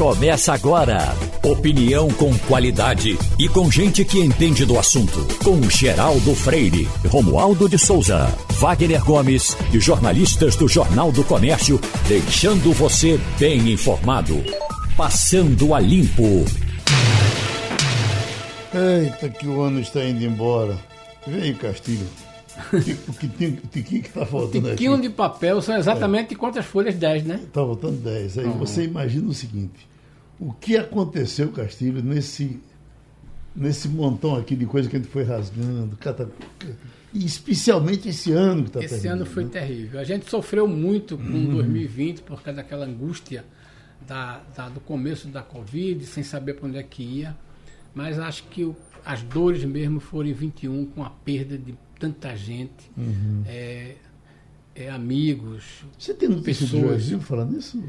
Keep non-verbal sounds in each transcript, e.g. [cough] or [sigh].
Começa agora. Opinião com qualidade e com gente que entende do assunto. Com Geraldo Freire, Romualdo de Souza, Wagner Gomes e jornalistas do Jornal do Comércio, deixando você bem informado. Passando a limpo. Eita, que o ano está indo embora. Vem, Castilho. O tiquinho que está faltando aqui. Tiquinho de papel são exatamente é. quantas folhas? 10, né? Está faltando 10. Aí uhum. você imagina o seguinte: o que aconteceu, Castilho, nesse, nesse montão aqui de coisa que a gente foi rasgando, cata, e especialmente esse ano que está Esse ano foi né? terrível. A gente sofreu muito com uhum. 2020 por causa daquela angústia da, da, do começo da Covid, sem saber para onde é que ia. Mas acho que o, as dores mesmo foram em 21, com a perda de tanta gente, uhum. é, é, amigos. Você tem notícia pessoas. do Brasil falando isso?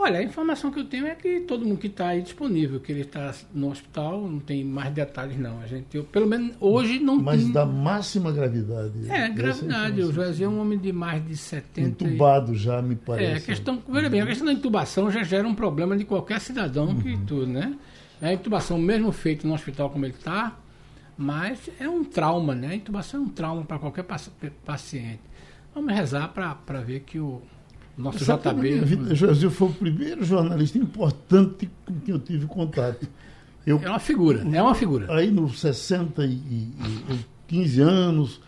Olha, a informação que eu tenho é que todo mundo que está aí disponível, que ele está no hospital, não tem mais detalhes não. A gente, eu, pelo menos hoje não Mas tem... da máxima gravidade. É, gravidade. O Joazinho é um homem de mais de 70... Entubado já, me parece. É, a questão, veja bem, a questão da intubação já gera um problema de qualquer cidadão uhum. que tudo, né? A intubação, mesmo feita no hospital como ele está, mas é um trauma, né? A intubação é um trauma para qualquer paciente. Vamos rezar para ver que o nosso JB. Vida, José foi o primeiro jornalista importante com quem eu tive contato. Eu, é uma figura, é uma figura. Aí nos 60 e, e 15 anos,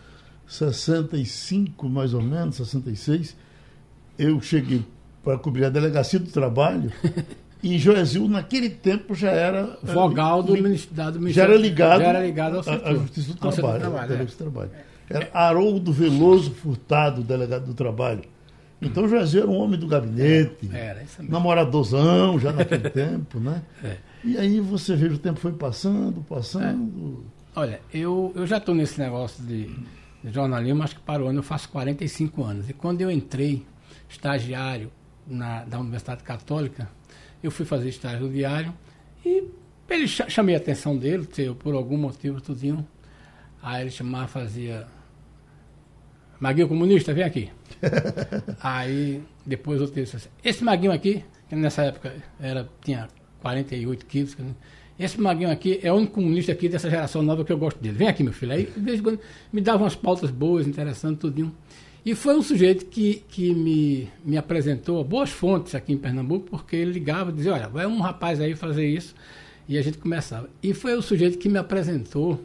65 mais ou menos, 66, eu cheguei para cobrir a delegacia do trabalho [laughs] E Joesil, naquele tempo, já era. Vogal do, Ministério do Já era ligado, já era ligado ao setor, à Justiça do Trabalho. Trabalho, é. do trabalho. Era Haroldo Veloso Furtado, delegado do Trabalho. Então Joesil era um homem do gabinete, é, era, namoradorzão já naquele [laughs] tempo, né? É. E aí você vê o tempo foi passando, passando. É. Olha, eu, eu já estou nesse negócio de, de jornalismo, acho que para o ano eu faço 45 anos. E quando eu entrei estagiário na, da Universidade Católica, eu fui fazer estágio no diário e ele chamei a atenção dele, por algum motivo, tudinho. Aí ele chamava, fazia. Maguinho comunista, vem aqui. Aí depois eu disse assim, esse Maguinho aqui, que nessa época era, tinha 48 quilos, esse Maguinho aqui é o único comunista aqui dessa geração nova que eu gosto dele. Vem aqui, meu filho. Aí, quando, me dava umas pautas boas, interessantes, tudinho. E foi um sujeito que, que me, me apresentou boas fontes aqui em Pernambuco, porque ele ligava e dizia, olha, vai um rapaz aí fazer isso, e a gente começava. E foi o sujeito que me apresentou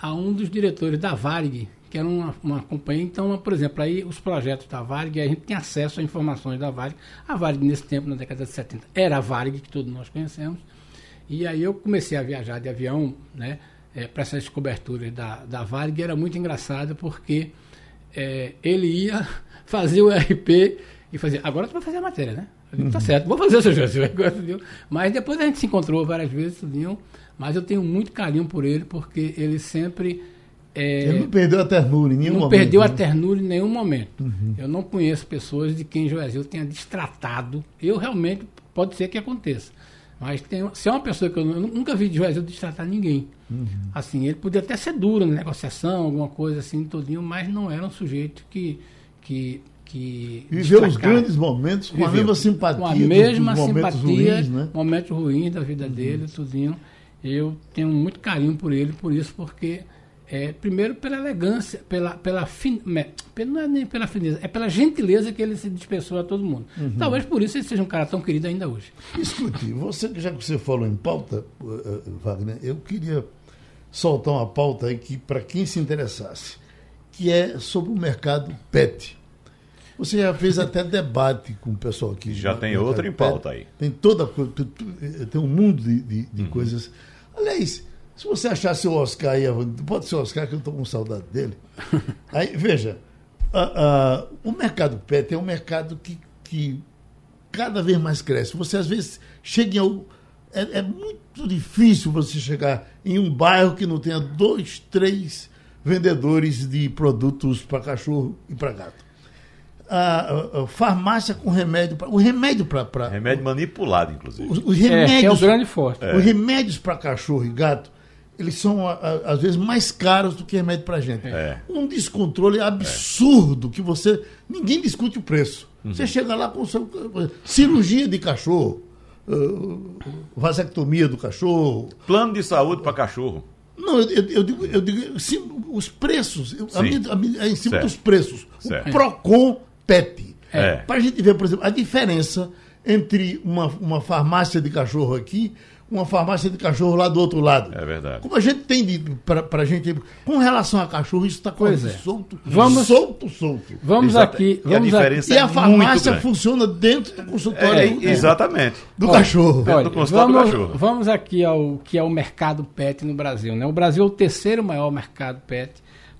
a um dos diretores da Varig, que era uma, uma companhia. Então, por exemplo, aí os projetos da Varig, a gente tem acesso a informações da Varig. A Varig, nesse tempo, na década de 70, era a Varig, que todos nós conhecemos. E aí eu comecei a viajar de avião, né, é, para essas coberturas da, da Varig, e era muito engraçado, porque é, ele ia [laughs] fazer o RP e fazer. Agora tu vai fazer a matéria, né? Falei, tá uhum. certo, vou fazer o seu José. [laughs] Mas depois a gente se encontrou várias vezes, tudinho, mas eu tenho muito carinho por ele, porque ele sempre. É, ele não perdeu a ternura em nenhum não momento. Não perdeu né? a ternura em nenhum momento. Uhum. Eu não conheço pessoas de quem Joesil tenha destratado. Eu realmente, pode ser que aconteça. Mas tem, se é uma pessoa que eu, eu nunca vi de Joesil destratar ninguém. Uhum. Assim, ele podia até ser duro na negociação, alguma coisa assim, todinho, mas não era um sujeito que. que que viveu os grandes momentos com viveu, a mesma simpatia. Com a mesma simpatia, ruins, né? momentos ruins da vida uhum. dele, tudinho. Eu tenho muito carinho por ele, por isso, porque é, primeiro pela elegância, pela, pela, fin, não é nem pela fineza, é pela gentileza que ele se dispensou a todo mundo. Uhum. Talvez por isso ele seja um cara tão querido ainda hoje. Escute, você, já que você falou em pauta, uh, Wagner, eu queria soltar uma pauta aí que, para quem se interessasse, que é sobre o mercado PET. Você já fez [laughs] até debate com o pessoal aqui. Já tem outra em pauta aí. Tem toda tem um mundo de, de, de uhum. coisas. Aliás, se você achasse o Oscar aí, pode ser o Oscar, que eu estou com saudade dele. [laughs] Aí, veja, o mercado PET é um mercado que, que cada vez mais cresce. Você, às vezes, chega ao. É, é muito difícil você chegar em um bairro que não tenha dois, três vendedores de produtos para cachorro e para gato. A, a, farmácia com remédio pra, o remédio para remédio manipulado inclusive os, os remédios é, é o grande forte é. os remédios para cachorro e gato eles são às vezes mais caros do que remédio para gente é. um descontrole absurdo que você ninguém discute o preço uhum. você chega lá com cirurgia de cachorro uh, vasectomia do cachorro. Plano de saúde para cachorro. Não, eu, eu digo, eu digo sim, os preços, eu, a minha, a minha- é em cima Certo. dos preços. Certo. O PROCON PET. É. Para a gente ver, por exemplo, a diferença entre uma, uma farmácia de cachorro aqui, uma farmácia de cachorro lá do outro lado. É verdade. Como a gente tem de, pra, pra gente. Com relação a cachorro, isso está quase é. solto. Vamos- solto, solto. Vamos Exata- aqui. E a Vamos aqui. diferença E a é muito farmácia funciona dentro do consultório É, do, exatamente. do Olha, cachorro. Dentro Olha, do consultório do vamos, cachorro. vamos aqui ao que é o mercado pet no Brasil. Né? O Brasil é o terceiro maior mercado pet,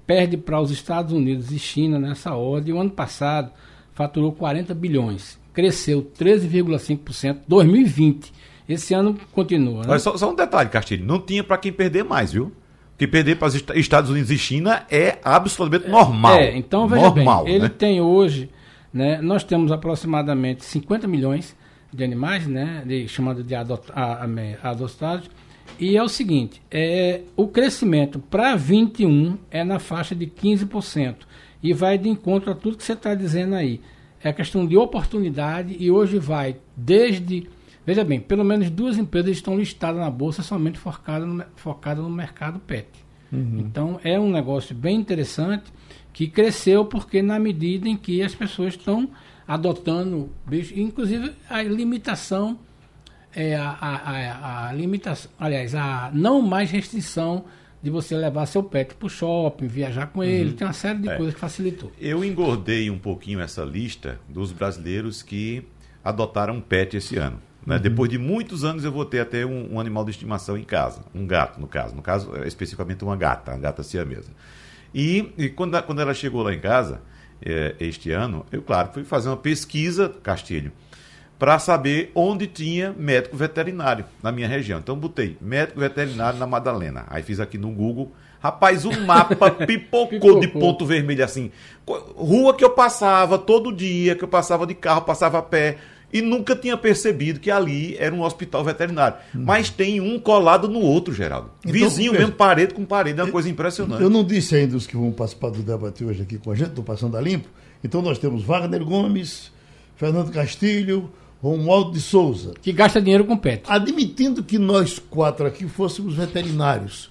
perde para os Estados Unidos e China nessa ordem. O ano passado faturou 40 bilhões, cresceu 13,5%, 2020. Esse ano continua. Né? Só, só um detalhe, Castilho. Não tinha para quem perder mais, viu? Porque perder para os Est- Estados Unidos e China é absolutamente normal. É, então veja normal, bem, ele né? tem hoje, né, nós temos aproximadamente 50 milhões de animais, né, de, chamado de adot, a- a- adotados, e é o seguinte, é, o crescimento para 21 é na faixa de 15%, e vai de encontro a tudo que você está dizendo aí. É a questão de oportunidade, e hoje vai desde... Veja bem, pelo menos duas empresas estão listadas na bolsa somente focadas no, focadas no mercado pet. Então é um negócio bem interessante que cresceu porque na medida em que as pessoas estão adotando bicho, inclusive a limitação é a, a, a, limitação, aliás, a não mais restrição de você levar seu pet para o shopping, viajar com ele, tem uma série de É. coisas que facilitou. Eu engordei um pouquinho essa lista dos brasileiros que adotaram pet esse ano. Né? Depois de muitos anos eu vou ter até um, um animal de estimação em casa, um gato no caso, no caso é, especificamente uma gata, uma gata siamesa. E, e quando, a- quando ela chegou lá em casa é, este ano, eu claro fui fazer uma pesquisa, Castilho, para saber onde tinha médico veterinário na minha região. Então botei médico veterinário na Madalena. Aí fiz aqui no Google. Rapaz, o mapa pipocou, [laughs] Pipocou. de ponto vermelho assim. Rua que eu passava todo dia, que eu passava de carro, passava a pé. E nunca tinha percebido que ali era um hospital veterinário. Mas tem um colado no outro, Geraldo. Então, Vizinho mesmo, parede com parede. É uma coisa impressionante. Eu não disse ainda os que vão participar do debate hoje aqui com a gente, do Passando a Limpo. Então nós temos Wagner Gomes, Fernando Castilho, Romualdo de Souza. Que gasta dinheiro com pet. Admitindo que nós quatro aqui fôssemos veterinários,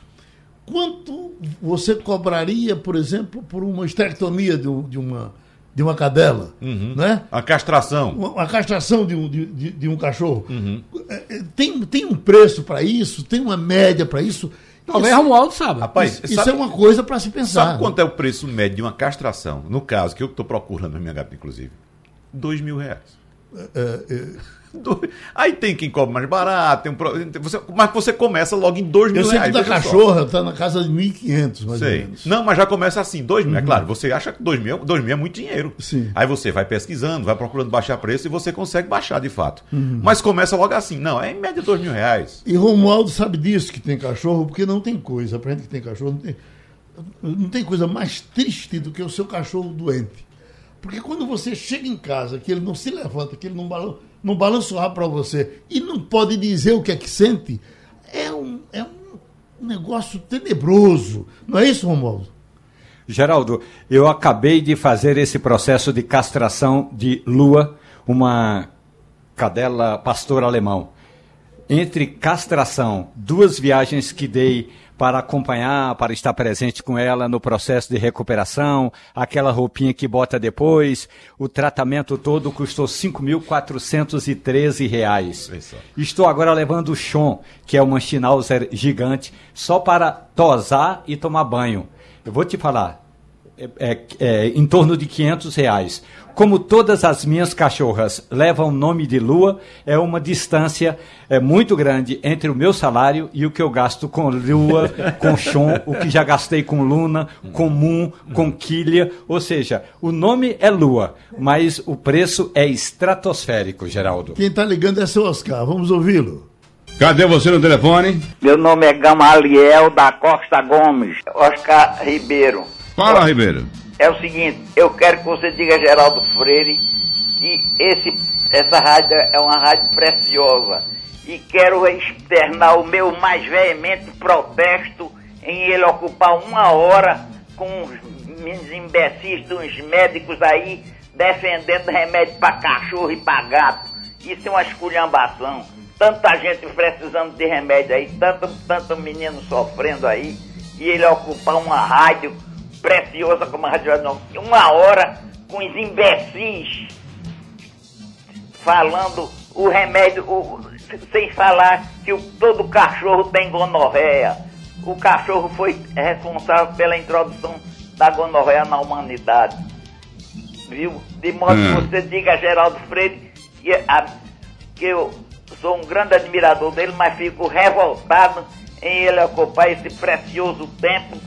quanto você cobraria, por exemplo, por uma esterectomia de, um- de uma, de uma cadela? Né? A castração. Uma castração de um, de, de- de um cachorro. É, é, Tem, tem um preço para isso? Tem uma média para isso? Talvez isso, Romualdo saiba. Rapaz, isso sabe- é uma coisa para se pensar. Sabe quanto é o preço médio de uma castração? No caso, que eu estou procurando na minha gata, inclusive. Dois mil reais. É, é, Do- [laughs] Aí tem quem cobra mais barato, tem um pro- você- mas você começa logo em dois mil eu sei que reais. da cachorra está na casa de 1.500, mais ou Sei. menos. Não, mas já começa assim, dois mil. É claro, você acha que dois mil, dois mil é muito dinheiro. Sim. Aí você vai pesquisando, vai procurando baixar preço e você consegue baixar de fato. Uhum. Mas começa logo assim. Não, é em média dois mil reais. E Romualdo sabe disso que tem cachorro, porque não tem coisa. Pra gente que tem cachorro, não tem, não tem coisa mais triste do que o seu cachorro doente. Porque quando você chega em casa, que ele não se levanta, que ele não, não balança o rabo para você e não pode dizer o que é que sente, é um, é um negócio tenebroso. Não é isso, Romualdo? Geraldo, eu acabei de fazer esse processo de castração de Lua, uma cadela pastor alemão. Entre castração, duas viagens que dei para acompanhar, para estar presente com ela no processo de recuperação, aquela roupinha que bota depois, o tratamento todo custou 5.413 reais. Vê só. Estou agora levando o Sean, que é uma Schnauzer gigante, só para tosar e tomar banho. Eu vou te falar, é, é- é em torno de 500 reais. Como todas as minhas cachorras levam o nome de Lua, é uma distância é, muito grande entre o meu salário e o que eu gasto com Lua, [laughs] com Sean, o que já gastei com Luna, com Moon, com Quilha. Ou seja, o nome é Lua, mas o preço é estratosférico, Geraldo. Quem está ligando é seu Oscar. Vamos ouvi-lo. Cadê você no telefone? Meu nome é Gamaliel da Costa Gomes, Oscar Ribeiro. Fala, Ribeiro. É o seguinte, eu quero que você diga a Geraldo Freire que esse, essa rádio é uma rádio preciosa e quero externar o meu mais veemente protesto em ele ocupar uma hora com uns imbecis, uns médicos aí defendendo remédio para cachorro e para gato. Isso é uma esculhambação. tanta gente precisando de remédio aí, tanto, tanto menino sofrendo aí, e ele ocupar uma rádio preciosa como a Rádio Jornal, uma hora com os imbecis falando o remédio, o, sem falar que o, todo cachorro tem gonorreia. O cachorro foi responsável pela introdução da gonorreia na humanidade. Viu? De modo que Hum. você diga a Geraldo Freire que, a- que eu sou um grande admirador dele, mas fico revoltado em ele ocupar esse precioso tempo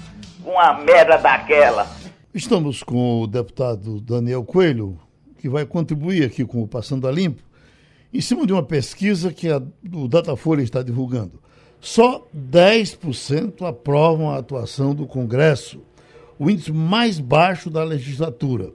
com a merda daquela. Estamos com o deputado Daniel Coelho, que vai contribuir aqui com o Passando a Limpo, em cima de uma pesquisa que a, o Datafolha está divulgando. Só 10% aprovam a atuação do Congresso, o índice mais baixo da legislatura.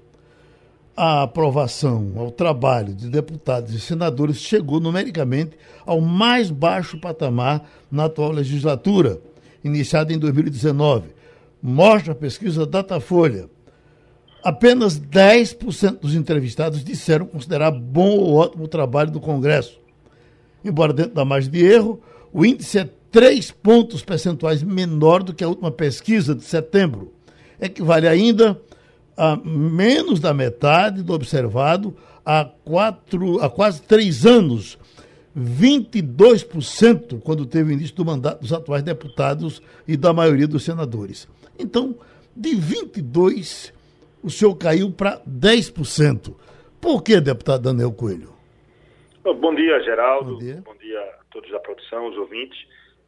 A aprovação ao trabalho de deputados e senadores chegou numericamente ao mais baixo patamar na atual legislatura, iniciada em 2019. Mostra a pesquisa Datafolha. Apenas 10% dos entrevistados disseram considerar bom ou ótimo o trabalho do Congresso. Embora dentro da margem de erro, o índice é 3 pontos percentuais menor do que a última pesquisa de setembro. Equivale ainda a menos da metade do observado há, quatro, há quase três anos. 22% quando teve o início do mandato dos atuais deputados e da maioria dos senadores. Então, de 22%, o senhor caiu para 10%. Por que, deputado Daniel Coelho? Bom dia, Geraldo. Bom dia. Bom dia a todos da produção, os ouvintes.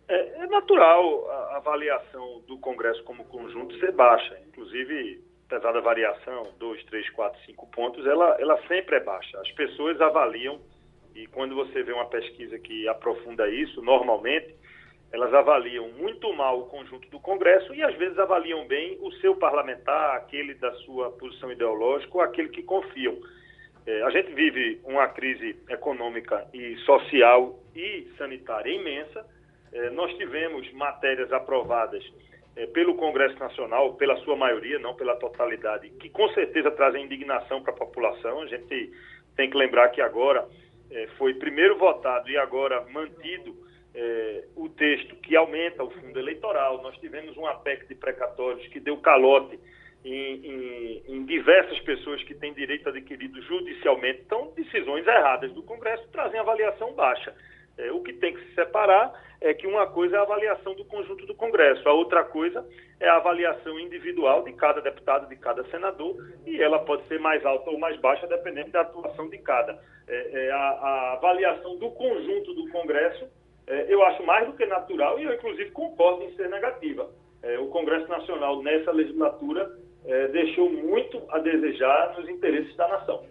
É, é natural a avaliação do Congresso como conjunto ser baixa. Inclusive, apesar da variação, 2, 3, 4, 5 pontos, ela, ela sempre é baixa. As pessoas avaliam, e quando você vê uma pesquisa que aprofunda isso, normalmente, elas avaliam muito mal o conjunto do Congresso e às vezes avaliam bem o seu parlamentar, aquele da sua posição ideológica ou aquele que confiam. É, a gente vive uma crise econômica e social e sanitária imensa. É, nós tivemos matérias aprovadas é, pelo Congresso Nacional, pela sua maioria, não pela totalidade, que com certeza trazem indignação para a população. A gente tem que lembrar que agora é, foi primeiro votado e agora mantido é, o texto que aumenta o fundo eleitoral. Nós tivemos uma PEC de precatórios que deu calote em, em, em, diversas pessoas que têm direito adquirido judicialmente. Então, decisões erradas do Congresso trazem avaliação baixa. É, o que tem que se separar é que uma coisa é a avaliação do conjunto do Congresso, a outra coisa é a avaliação individual de cada deputado, de cada senador, e ela pode ser mais alta ou mais baixa, dependendo da atuação de cada. É, é a, a, avaliação do conjunto do Congresso, eu acho mais do que natural, e eu, inclusive, concordo em ser negativa. É, o Congresso Nacional, nessa legislatura, é, deixou muito a desejar nos interesses da nação.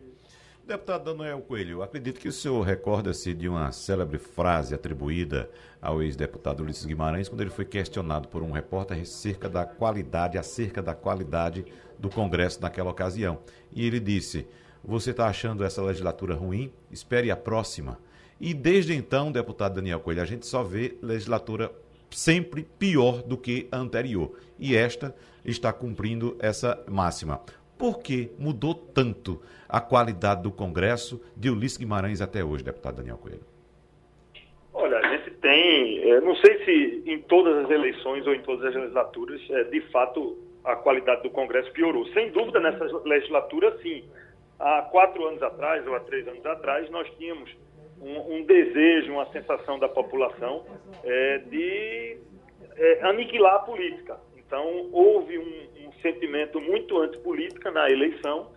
Deputado Daniel Coelho, acredito que o senhor recorda-se de uma célebre frase atribuída ao ex-deputado Ulisses Guimarães, quando ele foi questionado por um repórter acerca da qualidade, acerca da qualidade do Congresso naquela ocasião. E ele disse: Você está achando essa legislatura ruim? Espere a próxima. E desde então, deputado Daniel Coelho, a gente só vê legislatura sempre pior do que a anterior. E esta está cumprindo essa máxima. Por que mudou tanto a qualidade do Congresso de Ulisses Guimarães até hoje, deputado Daniel Coelho? Olha, a gente tem, é, não sei se em todas as eleições ou em todas as legislaturas, é, de fato, a qualidade do Congresso piorou. Sem dúvida, nessa legislatura, sim. Há quatro anos atrás, ou há três anos atrás, nós tínhamos um, um desejo, uma sensação da população é, de é, aniquilar a política. Então, houve um, um sentimento muito antipolítica na eleição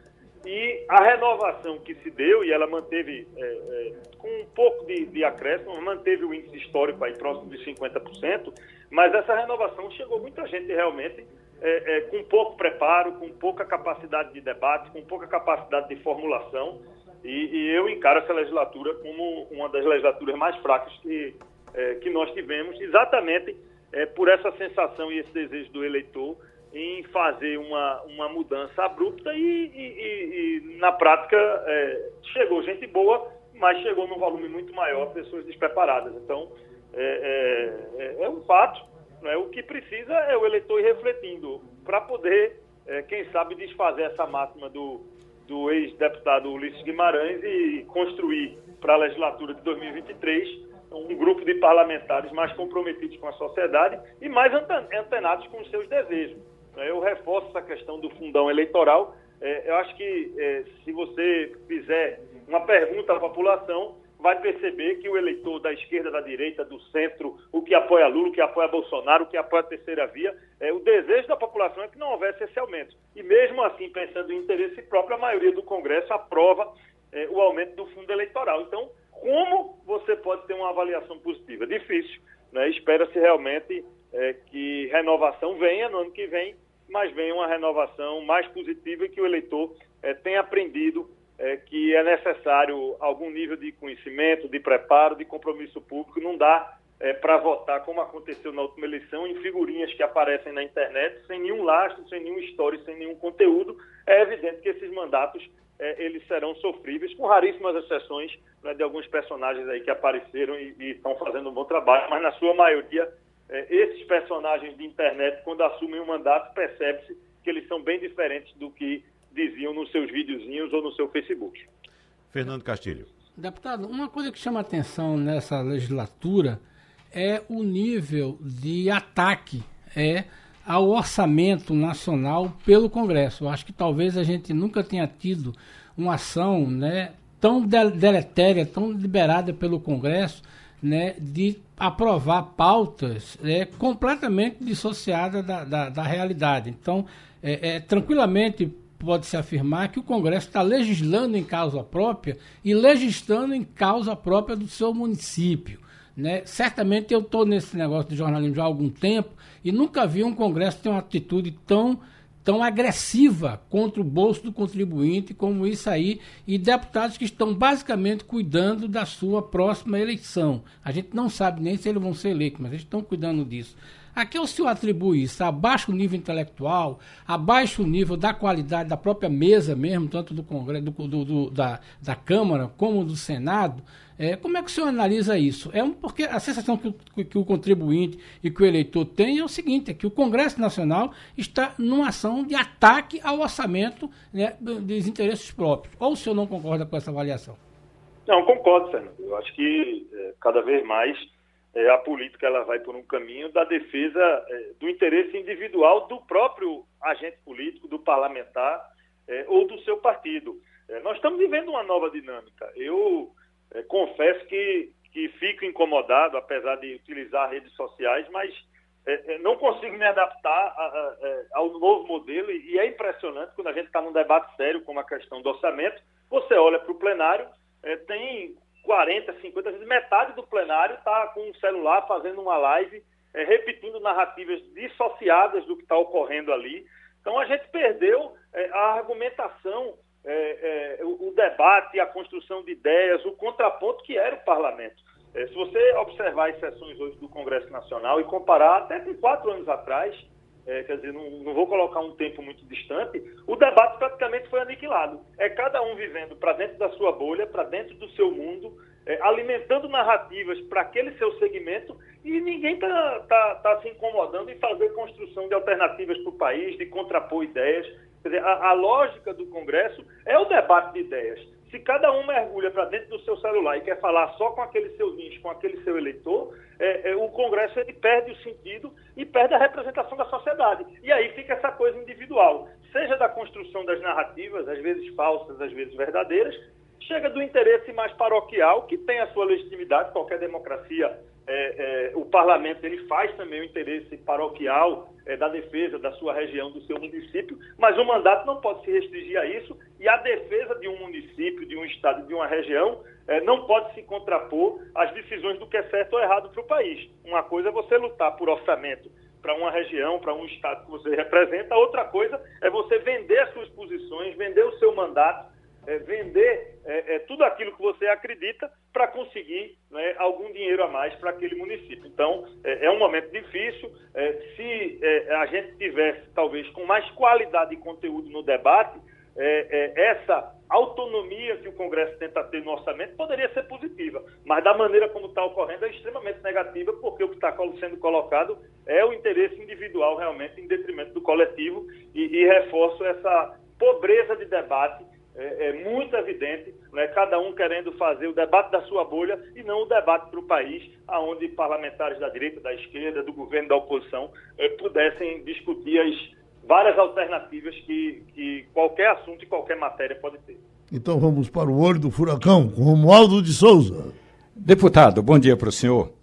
e a renovação que se deu, e ela manteve, é, é, com um pouco de, de acréscimo, manteve o índice histórico aí próximo de 50%, mas essa renovação chegou muita gente realmente é, é, com pouco preparo, com pouca capacidade de debate, com pouca capacidade de formulação, e, e eu encaro essa legislatura como uma das legislaturas mais fracas que, é, que nós tivemos, exatamente é, por essa sensação e esse desejo do eleitor em fazer uma, uma mudança abrupta e, e, e na prática, é, chegou gente boa, mas chegou num volume muito maior, pessoas despreparadas. Então, é, é, é um fato. Né? O que precisa é o eleitor ir refletindo para poder, quem sabe, desfazer essa máxima do, do ex-deputado Ulisses Guimarães e construir para a legislatura de 2023 um grupo de parlamentares mais comprometidos com a sociedade e mais antenados com os seus desejos. Eu reforço essa questão do fundão eleitoral. É, eu acho que é, se você fizer uma pergunta à população, vai perceber que o eleitor da esquerda, da direita, do centro, o que apoia Lula, o que apoia Bolsonaro, o que apoia a terceira via, é, o desejo da população é que não houvesse esse aumento. E mesmo assim, pensando em interesse próprio, a maioria do Congresso aprova é, o aumento do fundo eleitoral. Então, como você pode ter uma avaliação positiva? Difícil. Né? Espera-se realmente é, que renovação venha no ano que vem, mas venha uma renovação mais positiva e que o eleitor é, tenha aprendido é, que é necessário algum nível de conhecimento, de preparo, de compromisso público. Não dá é, para votar, como aconteceu na última eleição, em figurinhas que aparecem na internet, sem nenhum lastro, sem nenhum histórico, sem nenhum conteúdo. É evidente que esses mandatos é, eles serão sofríveis, com raríssimas exceções né, de alguns personagens aí que apareceram e, e, estão fazendo um bom trabalho, mas na sua maioria, é, esses personagens de internet, quando assumem um mandato, percebe-se que eles são bem diferentes do que diziam nos seus videozinhos ou no seu Facebook. Fernando Castilho. Deputado, uma coisa que chama atenção nessa legislatura é o nível de ataque é, ao orçamento nacional pelo Congresso. Eu acho que talvez a gente nunca tenha tido uma ação né, tão deletéria, tão liberada pelo Congresso, né, de aprovar pautas é, completamente dissociadas da, da, da realidade. Então, é, é, tranquilamente pode-se afirmar que o Congresso está legislando em causa própria e legislando em causa própria do seu município. Né? Certamente eu estou nesse negócio de jornalismo já há algum tempo e nunca vi um Congresso ter uma atitude tão, tão agressiva contra o bolso do contribuinte como isso aí, e deputados que estão basicamente cuidando da sua próxima eleição. A gente não sabe nem se eles vão ser eleitos, mas eles estão cuidando disso. A que o senhor atribui isso? Abaixo o nível intelectual, abaixo o nível da qualidade da própria mesa mesmo, tanto do Congresso, do, do, do da, da Câmara como do Senado? É, como é que o senhor analisa isso? É um, porque a sensação que o, que o contribuinte e que o eleitor tem é o seguinte, é que o Congresso Nacional está numa ação de ataque ao orçamento né, dos interesses próprios. Ou o senhor não concorda com essa avaliação? Não, concordo, Fernando. Eu acho que é, cada vez mais é, a política ela vai por um caminho da defesa é, do interesse individual do próprio agente político, do parlamentar é, ou do seu partido. É, nós estamos vivendo uma nova dinâmica. Eu é, confesso que, que fico incomodado, apesar de utilizar redes sociais, mas é, não consigo me adaptar a, a, ao novo modelo e, é impressionante quando a gente está num debate sério como a questão do orçamento, você olha para o plenário, tem 40, 50, vezes metade do plenário está com o celular fazendo uma live, é, repetindo narrativas dissociadas do que está ocorrendo ali. Então a gente perdeu é, a argumentação, é, é o, o, debate, a construção de ideias, o contraponto que era o parlamento. É, se você observar as sessões hoje do Congresso Nacional e comparar até com quatro anos atrás, é, quer dizer, não, não, vou colocar um tempo muito distante, o debate praticamente foi aniquilado. É cada um vivendo para dentro da sua bolha, para dentro do seu mundo, é, alimentando narrativas para aquele seu segmento e ninguém está tá, tá se incomodando em fazer construção de alternativas para o país, de contrapor ideias. Quer dizer, a, a lógica do Congresso é o debate de ideias. Se cada um mergulha para dentro do seu celular e quer falar só com aquele seu nicho, com aquele seu eleitor, é, é, o Congresso ele perde o sentido e perde a representação da sociedade. E aí fica essa coisa individual, seja da construção das narrativas, às vezes falsas, às vezes verdadeiras, chega do interesse mais paroquial, que tem a sua legitimidade, qualquer democracia, é, é, o parlamento ele faz também o interesse paroquial é, da defesa da sua região, do seu município, mas o mandato não pode se restringir a isso e a defesa de um município, de um estado, de uma região é, não pode se contrapor às decisões do que é certo ou errado para o país. Uma coisa é você lutar por orçamento para uma região, para um estado que você representa, outra coisa é você vender as suas posições, vender o seu mandato é, vender é, é, tudo aquilo que você acredita para conseguir né, algum dinheiro a mais para aquele município. Então, é, é um momento difícil. É, se a gente tivesse, talvez, com mais qualidade e conteúdo no debate, essa autonomia que o Congresso tenta ter no orçamento poderia ser positiva, mas da maneira como está ocorrendo é extremamente negativa, porque o que está sendo colocado é o interesse individual realmente em detrimento do coletivo e, e reforço essa pobreza de debate é, é muito evidente né, cada um querendo fazer o debate da sua bolha e não o debate para o país, aonde parlamentares da direita, da esquerda, do governo, da oposição eh, pudessem discutir as várias alternativas que, que qualquer assunto e qualquer matéria pode ter. Então vamos para o olho do furacão, com Romualdo de Souza. Deputado, bom dia para o senhor.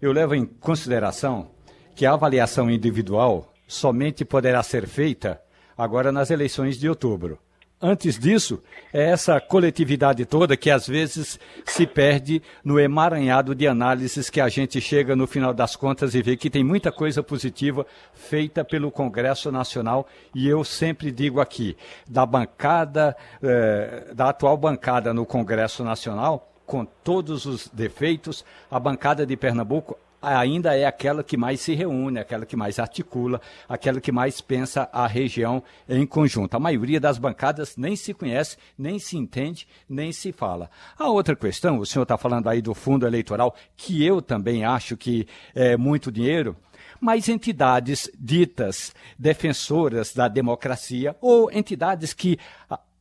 Eu levo em consideração que a avaliação individual somente poderá ser feita agora nas eleições de outubro. Antes disso, é essa coletividade toda que às vezes se perde no emaranhado de análises que a gente chega no final das contas e vê que tem muita coisa positiva feita pelo Congresso Nacional. E eu sempre digo aqui, da bancada, eh, da atual bancada no Congresso Nacional, com todos os defeitos, a bancada de Pernambuco ainda é aquela que mais se reúne, aquela que mais articula, aquela que mais pensa a região em conjunto. A maioria das bancadas nem se conhece, nem se entende, nem se fala. A outra questão, o senhor está falando aí do fundo eleitoral, que eu também acho que é muito dinheiro mas entidades ditas defensoras da democracia ou entidades que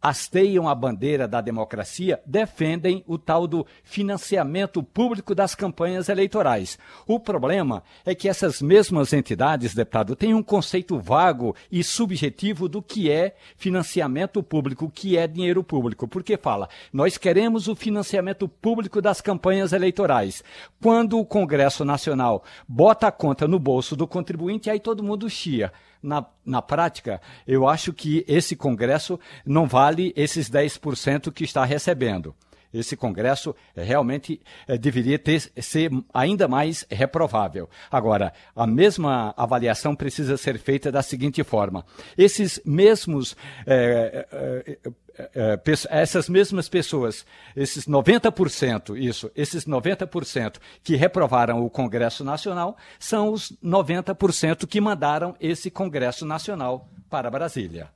hasteiam a bandeira da democracia defendem o tal do financiamento público das campanhas eleitorais. O problema é que essas mesmas entidades, deputado, têm um conceito vago e subjetivo do que é financiamento público, o que é dinheiro público. Porque fala, nós queremos o financiamento público das campanhas eleitorais. Quando o Congresso Nacional bota a conta no bolso do contribuinte, aí todo mundo chia na, na prática, eu acho que esse Congresso não vale esses 10% que está recebendo. Esse Congresso realmente eh, deveria ter, ser ainda mais reprovável. Agora, a mesma avaliação precisa ser feita da seguinte forma: esses mesmos eh, eh, essas mesmas pessoas, esses 90%, isso, esses 90% que reprovaram o Congresso Nacional, são os 90% que mandaram esse Congresso Nacional para Brasília.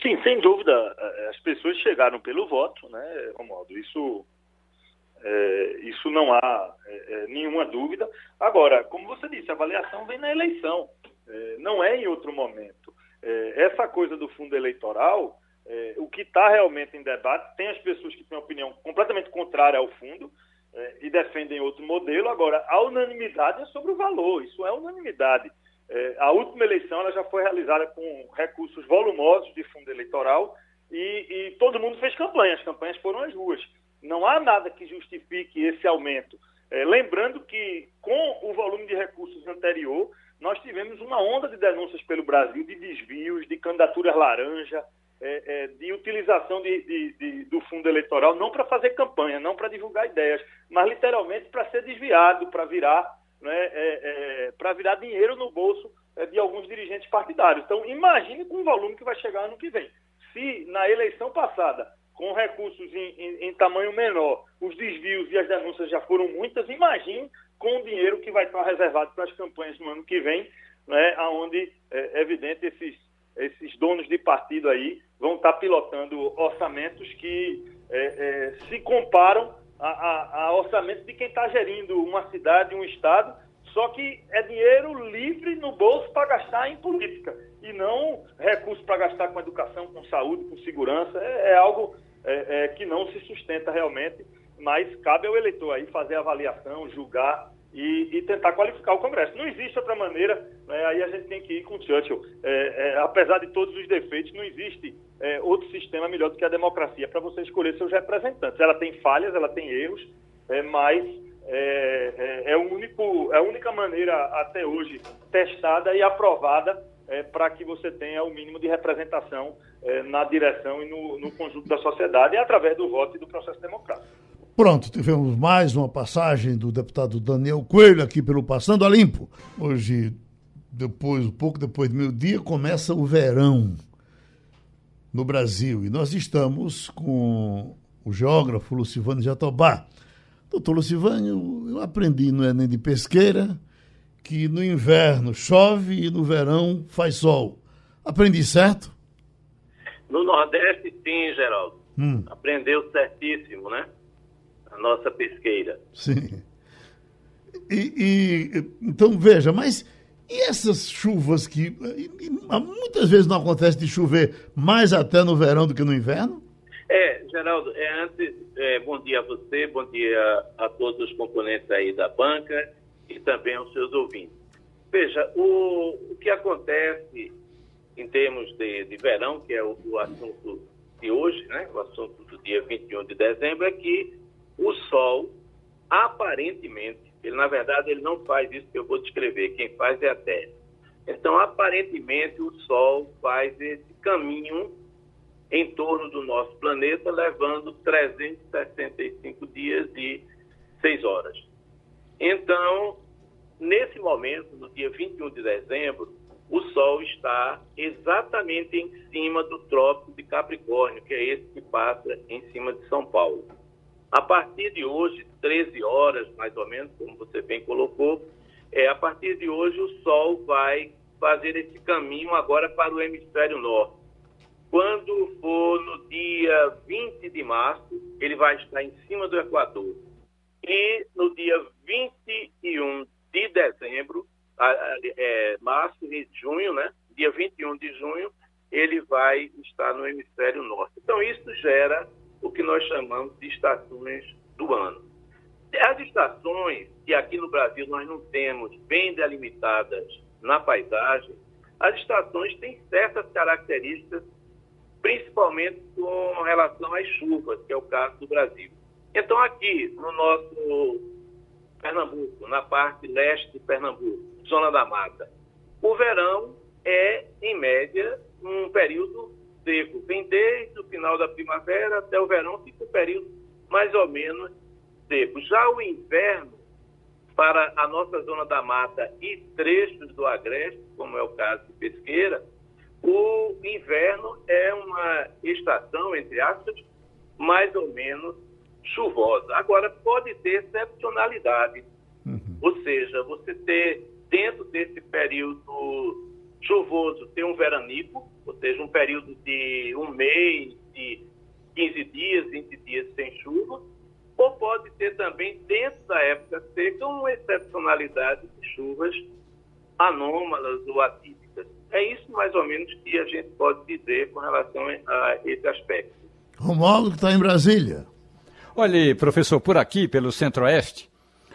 Sim, sem dúvida, é, as pessoas chegaram pelo voto, né, Romualdo? Isso, é, isso não há é, nenhuma dúvida. Agora, como você disse, a avaliação vem na eleição, é, não é em outro momento. essa coisa do fundo eleitoral o que está realmente em debate. Tem as pessoas que têm opinião completamente contrária ao fundo e defendem outro modelo. Agora, a unanimidade é sobre o valor, isso é unanimidade. É, a última eleição ela já foi realizada com recursos volumosos de fundo eleitoral e, e todo mundo fez campanha, as campanhas foram às ruas. Não há nada que justifique esse aumento. É, lembrando que, com o volume de recursos anterior, nós tivemos uma onda de denúncias pelo Brasil de desvios, de candidaturas laranja, é, é, de utilização de, de, de, do fundo eleitoral, não para fazer campanha, não para divulgar ideias, mas literalmente para ser desviado, para virar, né, é, é para virar dinheiro no bolso é, de alguns dirigentes partidários. Então, imagine com o volume que vai chegar ano que vem. Se na eleição passada, com recursos em, em, em tamanho menor, os desvios e as denúncias já foram muitas, imagine com o dinheiro que vai estar reservado para as campanhas no ano que vem, né, onde é evidente esses, esses donos de partido aí vão estar pilotando orçamentos que é, é, se comparam a, a, a orçamentos de quem está gerindo uma cidade, um estado, só que é dinheiro livre no bolso para gastar em política e não recursos para gastar com educação, com saúde, com segurança. É, é algo é, é, que não se sustenta realmente, mas cabe ao eleitor aí fazer avaliação, julgar e, e, tentar qualificar o Congresso. Não existe outra maneira, né, aí a gente tem que ir com Churchill. É, é, apesar de todos os defeitos, não existe é, outro sistema melhor do que a democracia para você escolher seus representantes. Ela tem falhas, ela tem erros, é, mas é, é, é, o único, é a única maneira até hoje testada e aprovada para que você tenha o mínimo de representação na direção e no, no conjunto da sociedade, é através do voto e do processo democrático. Pronto, tivemos mais uma passagem do deputado Daniel Coelho aqui pelo Passando a Limpo. Hoje, depois, um pouco depois do meio-dia, começa o verão no Brasil. E nós estamos com o geógrafo Lucivânio Jatobá. Doutor Lucivânio, eu aprendi no Enem de Pesqueira que no inverno chove e no verão faz sol. Aprendi certo? No Nordeste, sim, Geraldo. Hum. Aprendeu certíssimo, né? nossa pesqueira. Sim. E, e, então, veja, mas e essas chuvas que muitas vezes não acontece de chover mais até no verão do que no inverno? É, Geraldo, é, antes, é, bom dia a você, bom dia a todos os componentes aí da banca e também aos seus ouvintes. Veja, o, o que acontece em termos de, de verão, que é o, o, assunto de hoje, né, o assunto do dia 21 de dezembro, é que o Sol, aparentemente, ele na verdade ele não faz isso que eu vou descrever, quem faz é a Terra. Então, aparentemente, o Sol faz esse caminho em torno do nosso planeta, levando 365 dias e 6 horas. Então, nesse momento, no dia 21 de dezembro, o Sol está exatamente em cima do Trópico de Capricórnio, que é esse que passa em cima de São Paulo. A partir de hoje, 13 horas mais ou menos, como você bem colocou, é, a partir de hoje o Sol vai fazer esse caminho agora para o hemisfério norte. Quando for no dia 20 de março, ele vai estar em cima do Equador. E no dia 21 de dezembro, é, março e junho, né? Dia 21 de junho, ele vai estar no hemisfério norte. Então, isso gera o que nós chamamos de estações do ano. As estações que aqui no Brasil nós não temos bem delimitadas na paisagem, as estações têm certas características principalmente com relação às chuvas, que é o caso do Brasil. Então, aqui no nosso Pernambuco, na parte leste de Pernambuco, zona da mata, o verão é, em média, um período seco. Vem desde o final da primavera até o verão, fica um período mais ou menos seco. Já o inverno, para a nossa zona da mata e trechos do agreste, como é o caso de Pesqueira, o inverno é uma estação, entre aspas, mais ou menos chuvosa. Agora, pode ter excepcionalidade, uhum. ou seja, você ter, dentro desse período chuvoso, ter um veranico, ou seja, um período de um mês, de 15 dias, 20 dias sem chuva, ou pode ter também, dentro da época seca, uma excepcionalidade de chuvas anômalas ou atípicas é isso mais ou menos que a gente pode dizer com relação a esse aspecto. Romualdo, que está em Brasília. Olha, professor, por aqui, pelo Centro-Oeste,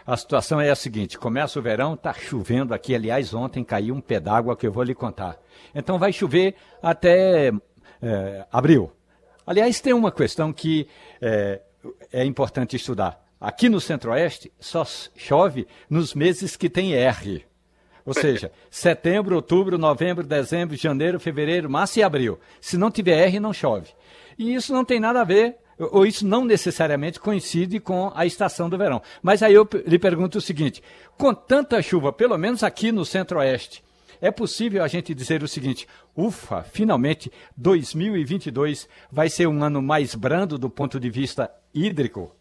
a situação é a seguinte: começa o verão, está chovendo aqui. Aliás, ontem caiu um pé d'água que eu vou lhe contar. Então vai chover até é, abril. Aliás, tem uma questão que é, é importante estudar. Aqui no Centro-Oeste só chove nos meses que tem R. Ou seja, [laughs] setembro, outubro, novembro, dezembro, janeiro, fevereiro, março e abril. Se não tiver R, não chove. E isso não tem nada a ver, ou isso não necessariamente coincide com a estação do verão. Mas aí eu lhe pergunto o seguinte: com tanta chuva, pelo menos aqui no centro-oeste, é possível a gente dizer o seguinte: ufa, finalmente 2022 vai ser um ano mais brando do ponto de vista hídrico?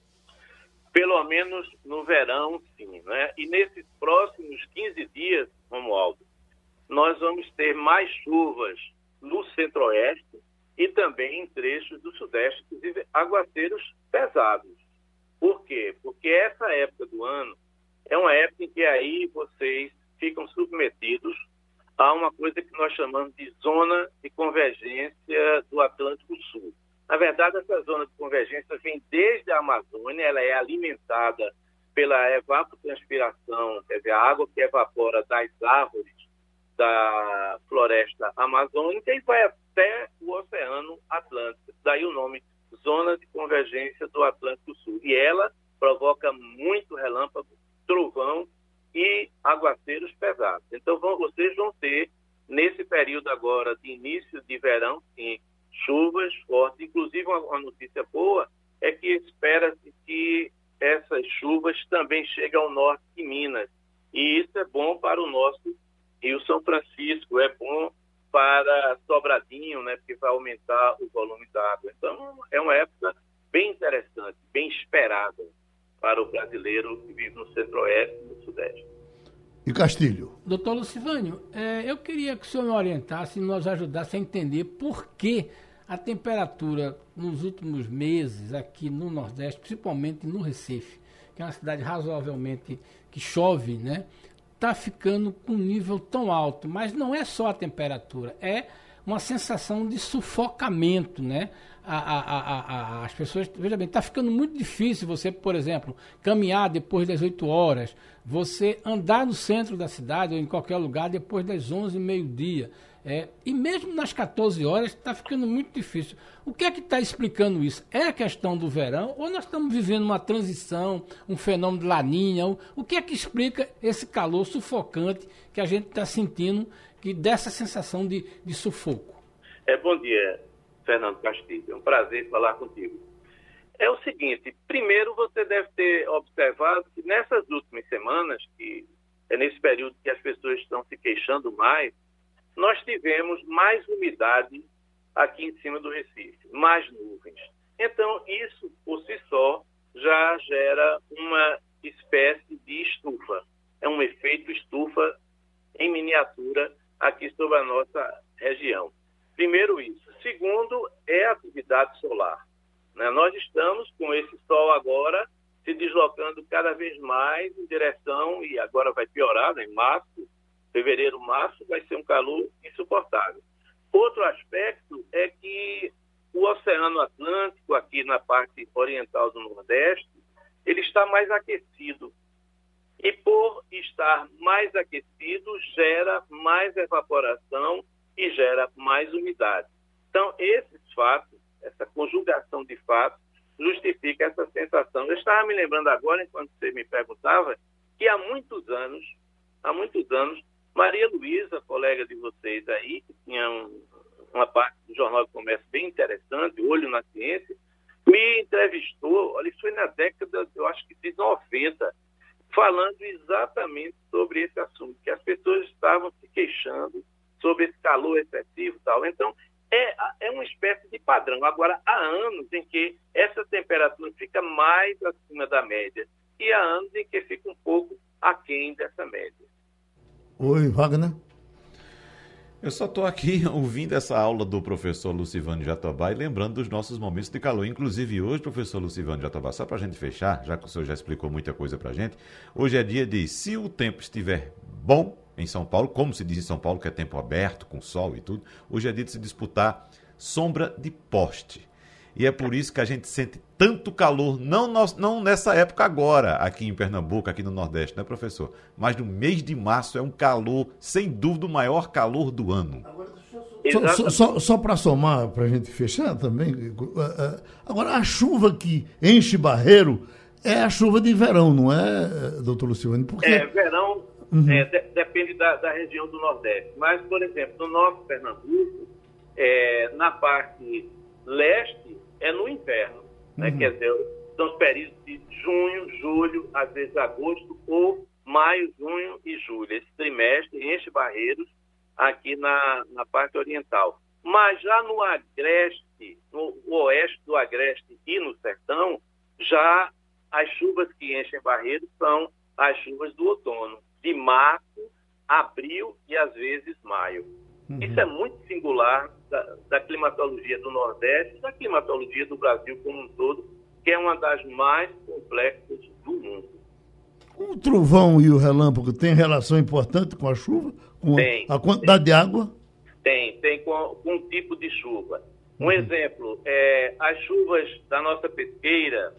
Pelo menos no verão, sim. Né? E nesses próximos 15 dias, Romualdo, nós vamos ter mais chuvas no centro-oeste e também em trechos do sudeste, inclusive aguaceiros pesados. Por quê? Porque essa época do ano é uma época em que aí vocês ficam submetidos a uma coisa que nós chamamos de zona de convergência do Atlântico Sul. Na verdade, essa zona de convergência vem desde a Amazônia, ela é alimentada pela evapotranspiração, quer dizer, a água que evapora das árvores da floresta amazônica e vai até o Oceano Atlântico. Daí o nome Zona de Convergência do Atlântico Sul. E ela provoca muito relâmpago, trovão e aguaceiros pesados. Então, vão, vocês vão ter, nesse período agora de início de verão, sim, chuvas fortes. Inclusive, uma, uma notícia boa é que espera-se que essas chuvas também cheguem ao norte de Minas. E isso é bom para o nosso Rio São Francisco, é bom para Sobradinho, né, porque vai aumentar o volume da água. Então, é uma época bem interessante, bem esperada para o brasileiro que vive no centro-oeste e no sudeste. E Castilho? Doutor Lucivânio, é, eu queria que o senhor me orientasse e nos ajudasse a entender por que a temperatura nos últimos meses aqui no Nordeste, principalmente no Recife, que é uma cidade razoavelmente que chove, né? Está ficando com um nível tão alto. Mas não é só a temperatura, é uma sensação de sufocamento, né? A, a, a, as pessoas, veja bem, está ficando muito difícil você, por exemplo, caminhar depois das 8 horas, você andar no centro da cidade ou em qualquer lugar depois das 11 meio-dia. É, e mesmo nas 14 horas está ficando muito difícil. O que é que está explicando isso? É a questão do verão ou nós estamos vivendo uma transição, um fenômeno de laninha? O, o que é que explica esse calor sufocante que a gente está sentindo, que dessa sensação de, de sufoco? É, bom dia, Fernando Castilho. É um prazer falar contigo. É o seguinte, primeiro você deve ter observado que nessas últimas semanas, que é nesse período que as pessoas estão se queixando mais, nós tivemos mais umidade aqui em cima do Recife, mais nuvens. Então, isso por si só já gera uma espécie de estufa. É um efeito estufa em miniatura aqui sobre a nossa região. Primeiro, isso. Segundo, é a atividade solar. Né? Nós estamos com esse sol agora se deslocando cada vez mais em direção, e agora vai piorar, né? em março, fevereiro, março, vai ser um calor Outro aspecto é que o Oceano Atlântico, aqui na parte oriental do Nordeste, ele está mais aquecido. E por estar mais aquecido, gera mais evaporação e gera mais umidade. Então, esses fatos, essa conjugação de fatos, justifica essa sensação. Eu estava me lembrando agora, enquanto você me perguntava, que há muitos anos, há muitos anos, Maria Luísa, colega de vocês aí, que tinha um, uma parte do Jornal do Comércio bem interessante, Olho na Ciência, me entrevistou, olha, isso foi na década, eu acho que de 90, falando exatamente sobre esse assunto, que as pessoas estavam se queixando sobre esse calor excessivo e tal. Então, é, é uma espécie de padrão. Agora, há anos em que essa temperatura fica mais acima da média e há anos em que fica um pouco aquém dessa média. Oi, Wagner. Eu só estou aqui [laughs] ouvindo essa aula do professor Lucivano Jatobá e lembrando dos nossos momentos de calor. Inclusive hoje, professor Lucivano Jatobá, só para a gente fechar, já que o senhor já explicou muita coisa para a gente, hoje é dia de, se o tempo estiver bom em São Paulo, como se diz em São Paulo, que é tempo aberto, com sol e tudo, hoje é dia de se disputar sombra de poste. E é por isso que a gente sente tanto calor, não, nós, não nessa época agora, aqui em Pernambuco, aqui no Nordeste, né, professor? Mas no mês de março é um calor, sem dúvida, o maior calor do ano. Só, só, só, só para somar, para a gente fechar também, eh, eh, agora a chuva que enche barreiro é a chuva de verão, não é, eh, doutor Luciano? Porque... É, verão uhum. é, de, depende da, da, região do Nordeste. Mas, por exemplo, no nosso Pernambuco, é, na parte leste, é no inverno. Né? Uhum. Quer dizer, são os períodos de junho, julho, às vezes agosto, ou maio, junho e julho. Esse trimestre enche barreiros aqui na, na parte oriental. Mas já no agreste, no oeste do agreste e no sertão, já as chuvas que enchem barreiros são as chuvas do outono, de março, abril e às vezes maio. Uhum. Isso é muito singular da, da, climatologia do Nordeste, da climatologia do Brasil como um todo, que é uma das mais complexas do mundo. O trovão e o relâmpago têm relação importante com a chuva? Com tem, a quantidade tem. de água? Tem, tem com, com um tipo de chuva. Um uhum. exemplo, é, as chuvas da nossa pesqueira,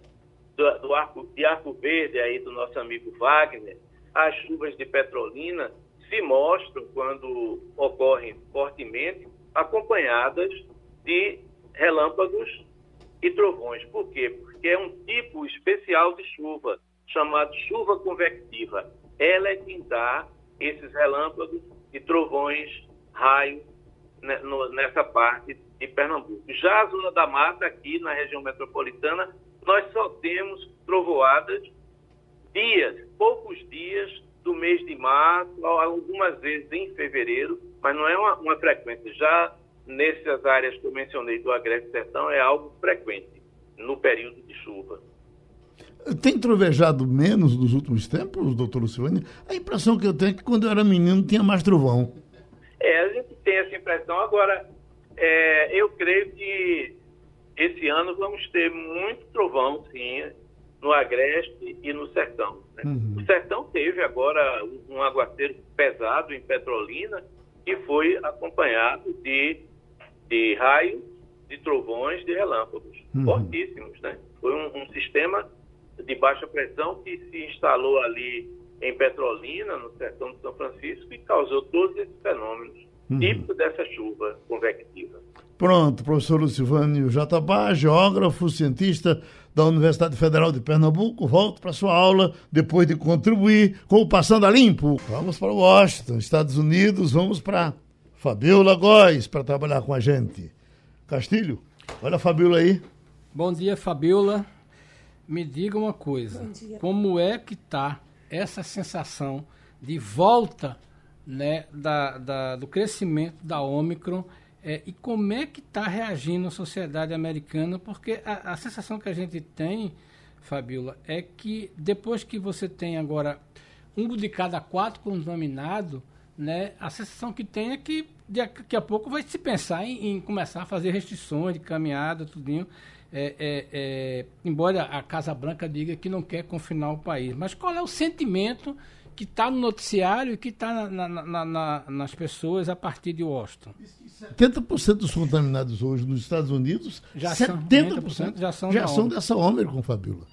do, do arco, de Arco Verde aí do nosso amigo Wagner, as chuvas de Petrolina, se mostram, quando ocorrem fortemente, acompanhadas de relâmpagos e trovões. Por quê? Porque é um tipo especial de chuva, chamado chuva convectiva. Ela é quem dá esses relâmpagos e trovões, raios, né, nessa parte de Pernambuco. Já a zona da mata, aqui na região metropolitana, nós só temos trovoadas dias, poucos dias do mês de março, algumas vezes em fevereiro, mas não é uma, uma frequência. Já nessas áreas que eu mencionei do Agreste Sertão, é algo frequente no período de chuva. Tem trovejado menos nos últimos tempos, doutor Luciane? A impressão que eu tenho é que quando eu era menino tinha mais trovão. É, a gente tem essa impressão. Agora, é, eu creio que esse ano vamos ter muito trovão, sim, no Agreste e no Sertão. Né? Uhum. O Sertão teve agora um aguaceiro pesado em Petrolina e foi acompanhado de de raios, de trovões, de relâmpagos, uhum. fortíssimos. Né? Foi um, um sistema de baixa pressão que se instalou ali em Petrolina, no sertão de São Francisco, e causou todos esses fenômenos uhum. típicos dessa chuva convectiva. Pronto, professor Lucivânio Jatobá, geógrafo, cientista da Universidade Federal de Pernambuco, volto para sua aula depois de contribuir com o Passando a Limpo. Vamos para Washington, Estados Unidos, vamos para Fabiola Góes para trabalhar com a gente. Castilho, olha a Fabiola aí. Bom dia, Fabiola. Me diga uma coisa, como é que está essa sensação de volta né, da, da, do crescimento da Omicron é, e como é que está reagindo a sociedade americana? Porque a, a, sensação que a gente tem, Fabiola, é que depois que você tem agora um de cada quatro contaminado, né, a sensação que tem é que daqui a pouco vai se pensar em, em começar a fazer restrições de caminhada, tudinho. É, é, é, embora a Casa Branca diga que não quer confinar o país. Mas qual é o sentimento que está no noticiário e que está na, na, na, nas pessoas a partir de Washington? 70% dos contaminados hoje nos Estados Unidos, já 70% são, já são, já são dessa Ômicron, Fabíola.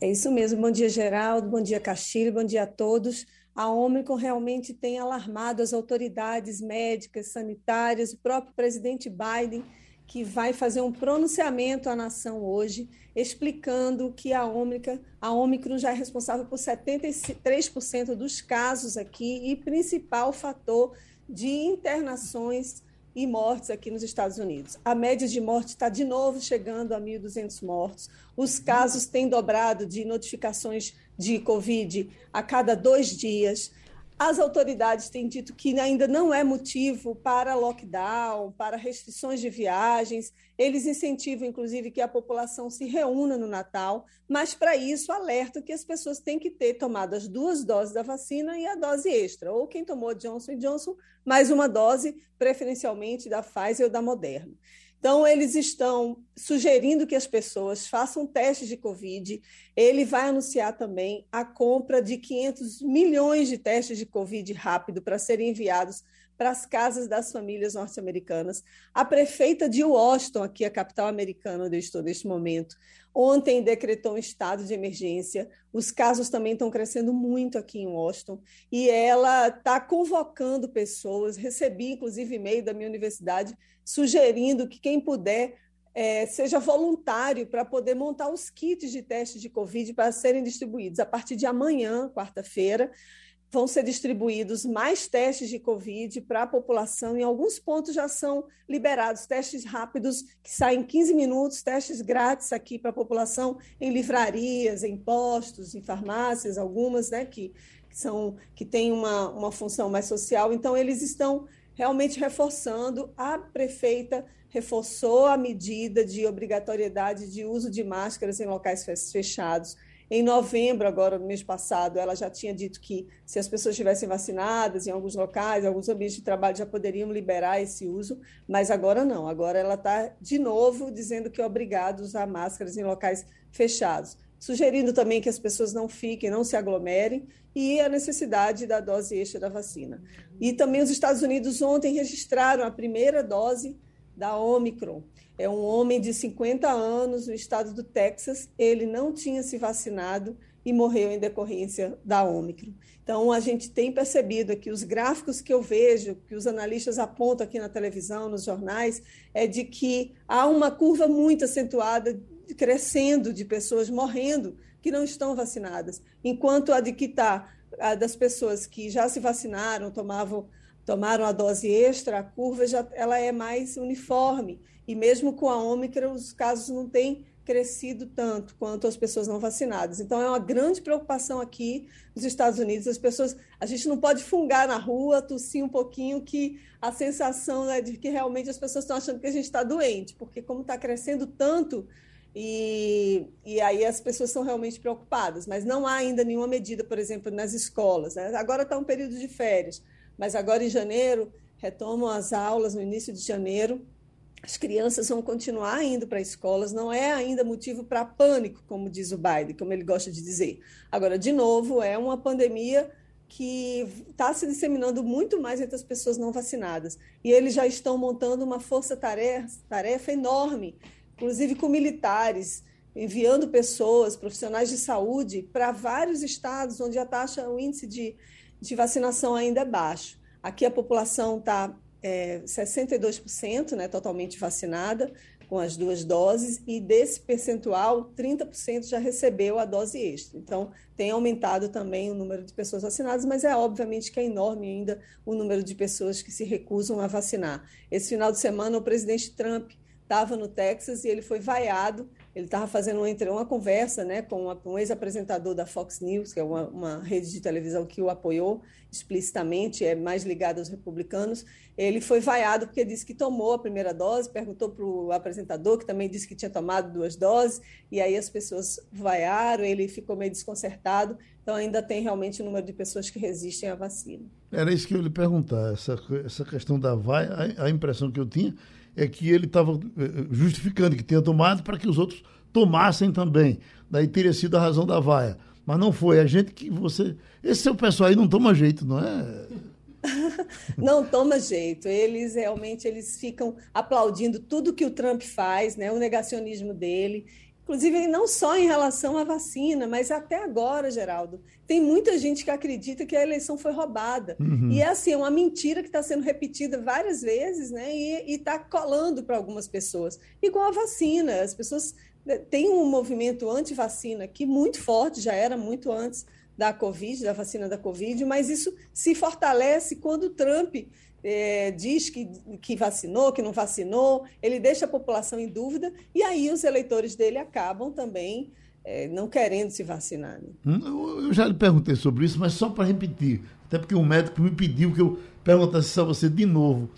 É isso mesmo. Bom dia, Geraldo. Bom dia, Castilho. Bom dia a todos. A Ômicron realmente tem alarmado as autoridades médicas, sanitárias, o próprio presidente Biden que vai fazer um pronunciamento à nação hoje, explicando que a Ômicron, a Ômicron já é responsável por 73% dos casos aqui e principal fator de internações e mortes aqui nos Estados Unidos. A média de morte está de novo chegando a 1.200 mortos. Os casos têm dobrado de notificações de Covid a cada dois dias. As autoridades têm dito que ainda não é motivo para lockdown, para restrições de viagens. Eles incentivam, inclusive, que a população se reúna no Natal, mas para isso alertam que as pessoas têm que ter tomado as duas doses da vacina e a dose extra, ou quem tomou Johnson Johnson, mais uma dose, preferencialmente da Pfizer ou da Moderna. Então, eles estão sugerindo que as pessoas façam testes de Covid. Ele vai anunciar também a compra de 500 milhões de testes de Covid rápido para serem enviados para as casas das famílias norte-americanas. A prefeita de Washington, aqui a capital americana onde eu estou neste momento, ontem decretou um estado de emergência. Os casos também estão crescendo muito aqui em Washington e ela está convocando pessoas. Recebi, inclusive, e-mail da minha universidade sugerindo que quem puder é, seja voluntário para poder montar os kits de teste de Covid para serem distribuídos. A partir de amanhã, quarta-feira, vão ser distribuídos mais testes de Covid para a população. Em alguns pontos já são liberados testes rápidos que saem em 15 minutos, testes grátis aqui para a população em livrarias, em postos, em farmácias, algumas né, que, que, são, que têm uma, uma função mais social. Então, eles estão realmente reforçando. A prefeita reforçou a medida de obrigatoriedade de uso de máscaras em locais fechados. Em novembro, agora no mês passado, ela já tinha dito que se as pessoas estivessem vacinadas em alguns locais, alguns ambientes de trabalho já poderiam liberar esse uso, mas agora não. Agora ela está de novo dizendo que é obrigado a usar máscaras em locais fechados sugerindo também que as pessoas não fiquem, não se aglomerem, e a necessidade da dose extra da vacina. E também os Estados Unidos ontem registraram a primeira dose da Omicron. É um homem de 50 anos no estado do Texas, ele não tinha se vacinado e morreu em decorrência da Omicron. Então, a gente tem percebido aqui, os gráficos que eu vejo, que os analistas apontam aqui na televisão, nos jornais, é de que há uma curva muito acentuada crescendo de pessoas morrendo que não estão vacinadas, enquanto a de que está das pessoas que já se vacinaram, tomavam tomaram a dose extra, a curva já ela é mais uniforme e mesmo com a Ômicron os casos não têm crescido tanto quanto as pessoas não vacinadas. Então é uma grande preocupação aqui nos Estados Unidos. As pessoas, a gente não pode fungar na rua, tossir um pouquinho que a sensação é de que realmente as pessoas estão achando que a gente está doente, porque como está crescendo tanto e, e aí as pessoas são realmente preocupadas, mas não há ainda nenhuma medida, por exemplo, nas escolas. Né? Agora está um período de férias, mas agora em janeiro retomam as aulas no início de janeiro. As crianças vão continuar indo para escolas, não é ainda motivo para pânico, como diz o Biden, como ele gosta de dizer. Agora, de novo, é uma pandemia que está se disseminando muito mais entre as pessoas não vacinadas. E eles já estão montando uma força-tarefa tarefa enorme, inclusive com militares, enviando pessoas, profissionais de saúde, para vários estados onde a taxa, o índice de, de vacinação ainda é baixo. Aqui a população está é, 62% né, totalmente vacinada, com as duas doses, e desse percentual, 30% já recebeu a dose extra. Então, tem aumentado também o número de pessoas vacinadas, mas é obviamente que é enorme ainda o número de pessoas que se recusam a vacinar. Esse final de semana, o presidente Trump estava no Texas e ele foi vaiado ele estava fazendo uma, uma conversa né, com um ex-apresentador da Fox News, que é uma, uma, rede de televisão que o apoiou explicitamente, é mais ligado aos republicanos. Ele foi vaiado porque disse que tomou a primeira dose, perguntou para o apresentador, que também disse que tinha tomado duas doses, e aí as pessoas vaiaram, ele ficou meio desconcertado. Então, ainda tem realmente o número de pessoas que resistem à vacina. Era isso que eu lhe perguntar, essa, essa questão da vaia, a, a impressão que eu tinha é que ele estava eh, justificando que tinha tomado para que os outros tomassem também. Daí teria sido a razão da vaia. Mas não foi. A gente que você. Esse seu pessoal aí não toma jeito, não é? [laughs] não toma jeito. Eles realmente eles ficam aplaudindo tudo que o Trump faz, né? O negacionismo dele. Inclusive, não só em relação à vacina, mas até agora, Geraldo, tem muita gente que acredita que a eleição foi roubada. Uhum. E é assim, é uma mentira que está sendo repetida várias vezes, né? E está colando para algumas pessoas. Igual a vacina. As pessoas né, têm um movimento anti-vacina que muito forte, já era muito antes da Covid, da vacina da Covid, mas isso se fortalece quando o Trump é, diz que, que vacinou, que não vacinou, ele deixa a população em dúvida, e aí os eleitores dele acabam também é, não querendo se vacinar. Né? Hum, eu já lhe perguntei sobre isso, mas só para repetir, até porque o médico me pediu que eu perguntasse a você de novo.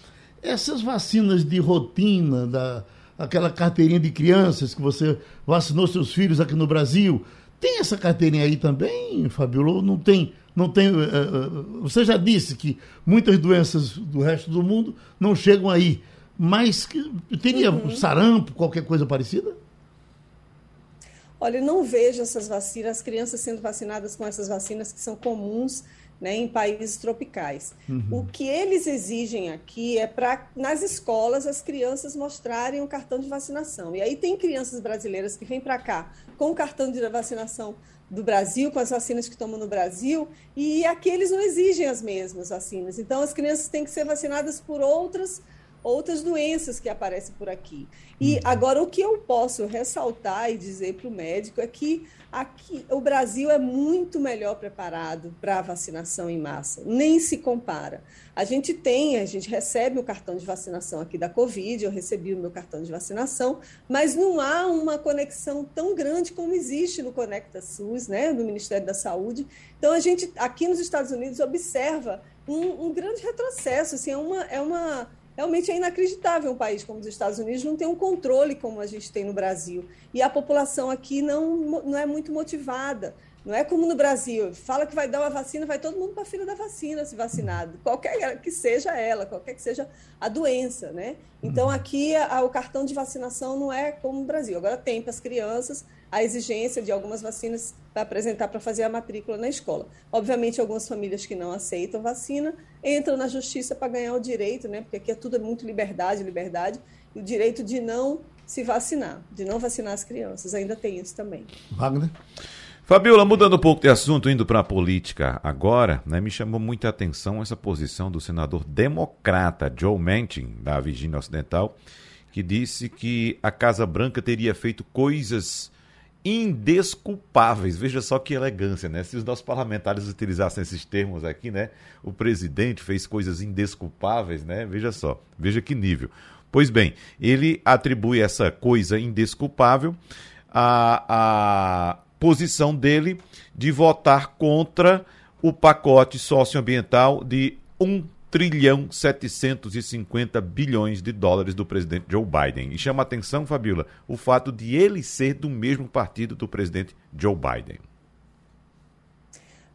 Essas vacinas de rotina, da, aquela carteirinha de crianças que você vacinou seus filhos aqui no Brasil, tem essa carteirinha aí também, Fabiola? Não tem? Não tem. Uh, você já disse que muitas doenças do resto do mundo não chegam aí, mas teria uhum. sarampo, qualquer coisa parecida? Olha, eu não vejo essas vacinas, as crianças sendo vacinadas com essas vacinas que são comuns né, em países tropicais. Uhum. O que eles exigem aqui é para, nas escolas, as crianças mostrarem o cartão de vacinação. E aí tem crianças brasileiras que vêm para cá com o cartão de vacinação do Brasil, com as vacinas que tomam no Brasil, e aqui eles não exigem as mesmas vacinas. Então, as crianças têm que ser vacinadas por outras outras doenças que aparecem por aqui. E uhum. agora o que eu posso ressaltar e dizer para o médico é que aqui o Brasil é muito melhor preparado para a vacinação em massa, nem se compara. A gente tem, a gente recebe o cartão de vacinação aqui da Covid, eu recebi o meu cartão de vacinação, mas não há uma conexão tão grande como existe no Conecta SUS, né, do Ministério da Saúde. Então a gente aqui nos Estados Unidos observa um, um grande retrocesso, assim, é uma, é uma Realmente é inacreditável um país como os Estados Unidos não ter um controle como a gente tem no Brasil. E a população aqui não, não é muito motivada. Não é como no Brasil, fala que vai dar uma vacina, vai todo mundo para a fila da vacina se vacinado, qualquer que seja ela, qualquer que seja a doença, né? Então uhum. aqui a, o cartão de vacinação não é como no Brasil. Agora tem para as crianças a exigência de algumas vacinas para apresentar para fazer a matrícula na escola. Obviamente algumas famílias que não aceitam vacina entram na justiça para ganhar o direito, né? Porque aqui é tudo muito liberdade, liberdade, e o direito de não se vacinar, de não vacinar as crianças. Ainda tem isso também. Wagner? Fabiola, mudando um pouco de assunto, indo para a política agora, né, me chamou muita atenção essa posição do senador democrata Joe Manchin, da Virgínia Ocidental, que disse que a Casa Branca teria feito coisas indesculpáveis. Veja só que elegância, né? Se os nossos parlamentares utilizassem esses termos aqui, né? O presidente fez coisas indesculpáveis, né? Veja só, veja que nível. Pois bem, ele atribui essa coisa indesculpável a, a posição dele de votar contra o pacote socioambiental de 1 trilhão 750 bilhões de dólares do presidente Joe Biden. E chama atenção, Fabiola, o fato de ele ser do mesmo partido do presidente Joe Biden.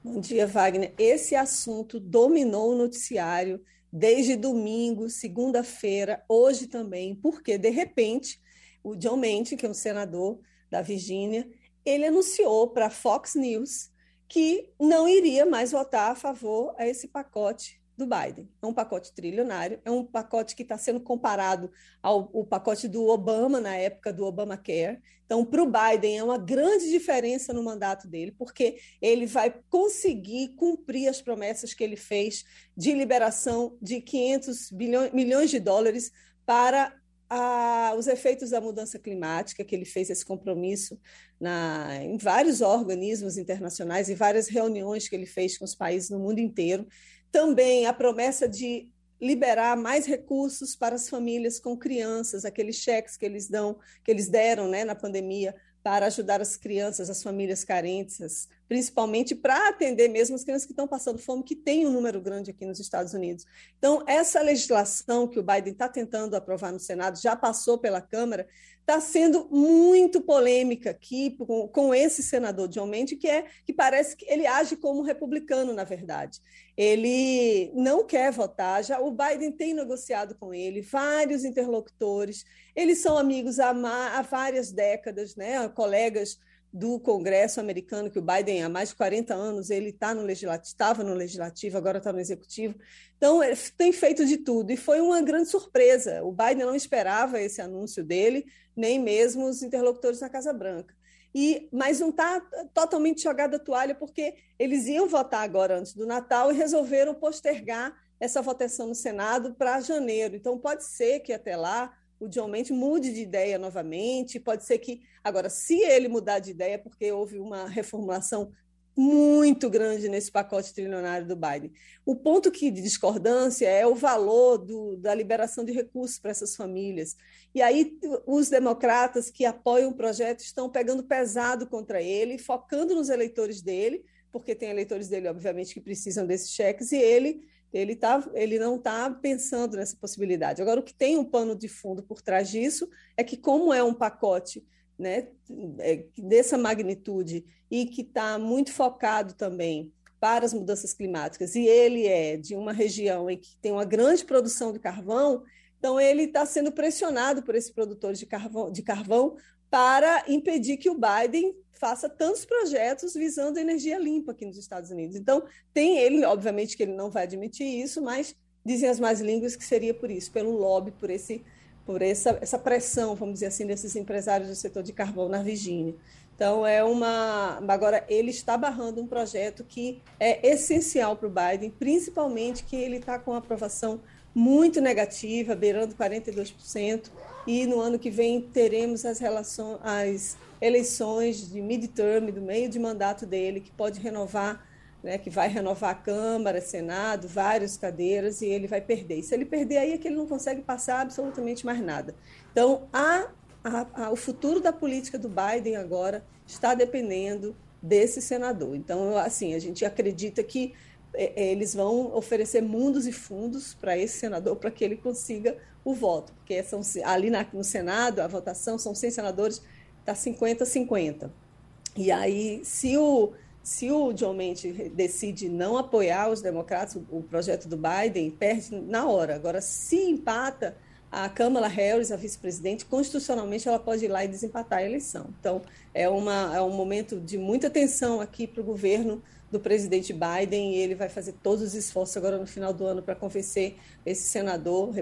Bom dia, Wagner. Esse assunto dominou o noticiário desde domingo, segunda-feira, hoje também, porque, de repente, o John Manchin, que é um senador da Virgínia, ele anunciou para a Fox News que não iria mais votar a favor a esse pacote do Biden. É um pacote trilionário, é um pacote que está sendo comparado ao, pacote do Obama na época do Obamacare. Então, para o Biden é uma grande diferença no mandato dele, porque ele vai conseguir cumprir as promessas que ele fez de liberação de 500 bilhões, milhões de dólares para a, os efeitos da mudança climática, que ele fez esse compromisso na, em vários organismos internacionais, em várias reuniões que ele fez com os países no mundo inteiro. Também a promessa de liberar mais recursos para as famílias com crianças, aqueles cheques que eles dão, que eles deram, né, na pandemia para ajudar as crianças, as famílias carentes, principalmente para atender mesmo as crianças que estão passando fome, que tem um número grande aqui nos Estados Unidos. Então, essa legislação que o Biden está tentando aprovar no Senado, já passou pela Câmara, está sendo muito polêmica aqui com, com, esse senador John Mendes, que, é, que parece que ele age como republicano, na verdade. Ele não quer votar, já o Biden tem negociado com ele, vários interlocutores, eles são amigos há, há várias décadas, né? colegas do Congresso americano, que o Biden há mais de 40 anos, ele tá no legislativo, estava no legislativo, agora está no executivo. Então, ele tem feito de tudo e foi uma grande surpresa. O Biden não esperava esse anúncio dele, nem mesmo os interlocutores da Casa Branca. E, mas não está totalmente jogada a toalha, porque eles iam votar agora antes do Natal e resolveram postergar essa votação no Senado para janeiro. Então, pode ser que até lá o John Mendes mude de ideia novamente. Pode ser que. Agora, se ele mudar de ideia, porque houve uma reformulação muito grande nesse pacote trilionário do Biden. O ponto que de discordância é o valor do, da liberação de recursos para essas famílias. E aí os democratas que apoiam o projeto estão pegando pesado contra ele, focando nos eleitores dele, porque tem eleitores dele, obviamente, que precisam desses cheques, e ele ele, tá, ele não está pensando nessa possibilidade. Agora, o que tem um pano de fundo por trás disso é que, como é um pacote né, é, dessa magnitude e que está muito focado também para as mudanças climáticas, e ele é de uma região em que tem uma grande produção de carvão, então ele está sendo pressionado por esses produtores de carvão, de carvão para impedir que o Biden faça tantos projetos visando energia limpa aqui nos Estados Unidos. Então, tem ele, obviamente que ele não vai admitir isso, mas dizem as mais línguas que seria por isso, pelo lobby, por esse por essa, essa pressão, vamos dizer assim, desses empresários do setor de carvão na Virgínia. Então, é uma. Agora, ele está barrando um projeto que é essencial para o Biden, principalmente que ele está com aprovação muito negativa, beirando 42%, e no ano que vem teremos as, relações, as eleições de midterm, do meio de mandato dele, que pode renovar, né, que vai renovar a Câmara, Senado, várias cadeiras, e ele vai perder. E se ele perder, aí é que ele não consegue passar absolutamente mais nada. Então, a, a, a, o futuro da política do Biden agora está dependendo desse senador. Então, assim, a gente acredita que eles vão oferecer mundos e fundos para esse senador para que ele consiga o voto, porque são, ali na, no Senado a votação são 100 senadores está 50-50. E aí, se o, se o John Mendes decide não apoiar os democratas, o, o projeto do Biden, perde na hora. Agora, se empata, a Kamala Harris, a vice-presidente, constitucionalmente ela pode ir lá e desempatar a eleição. Então, é, uma, é um momento de muita tensão aqui para o governo do presidente Biden e ele vai fazer todos os esforços agora no final do ano para convencer esse senador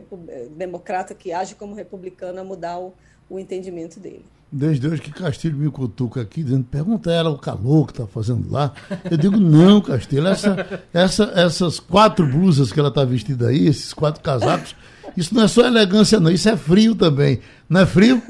democrata que age como republicano a mudar o, o entendimento dele. Desde hoje que Castilho me cutuca aqui, dizendo, pergunta ela o calor que está fazendo lá. Eu digo, não, Castilho, essa, essa, essas quatro blusas que ela está vestida aí, esses quatro casacos, isso não é só elegância, não, isso é frio também. Não é frio?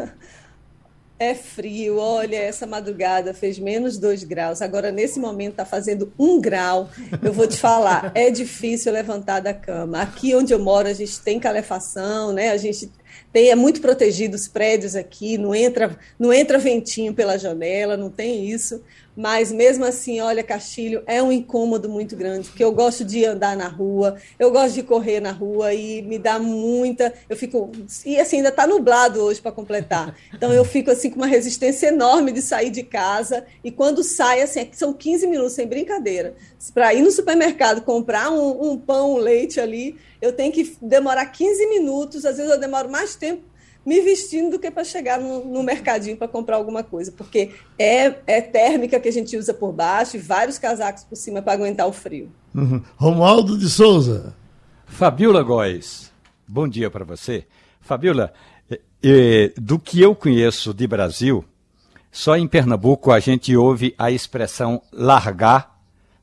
É frio, olha, essa madrugada fez menos dois graus. Agora, nesse momento, está fazendo um grau. Eu vou te falar, é difícil levantar da cama. Aqui onde eu moro, a gente tem calefação, né? A gente tem, é muito protegido os prédios aqui, não entra, não entra ventinho pela janela, não tem isso. Mas mesmo assim, olha, Castilho, é um incômodo muito grande, porque eu gosto de andar na rua, eu gosto de correr na rua e me dá muita. Eu fico. E assim, ainda está nublado hoje para completar. Então eu fico assim com uma resistência enorme de sair de casa. E quando sai, assim, são 15 minutos, sem brincadeira. Para ir no supermercado comprar um, um pão, um leite ali, eu tenho que demorar 15 minutos, às vezes eu demoro mais tempo me vestindo do que para chegar no, no mercadinho para comprar alguma coisa, porque é, é térmica que a gente usa por baixo e vários casacos por cima para aguentar o frio. Uhum. Romualdo de Souza. Fabiola Góes, bom dia para você. Fabiola, eh, eh, do que eu conheço de Brasil, só em Pernambuco a gente ouve a expressão largar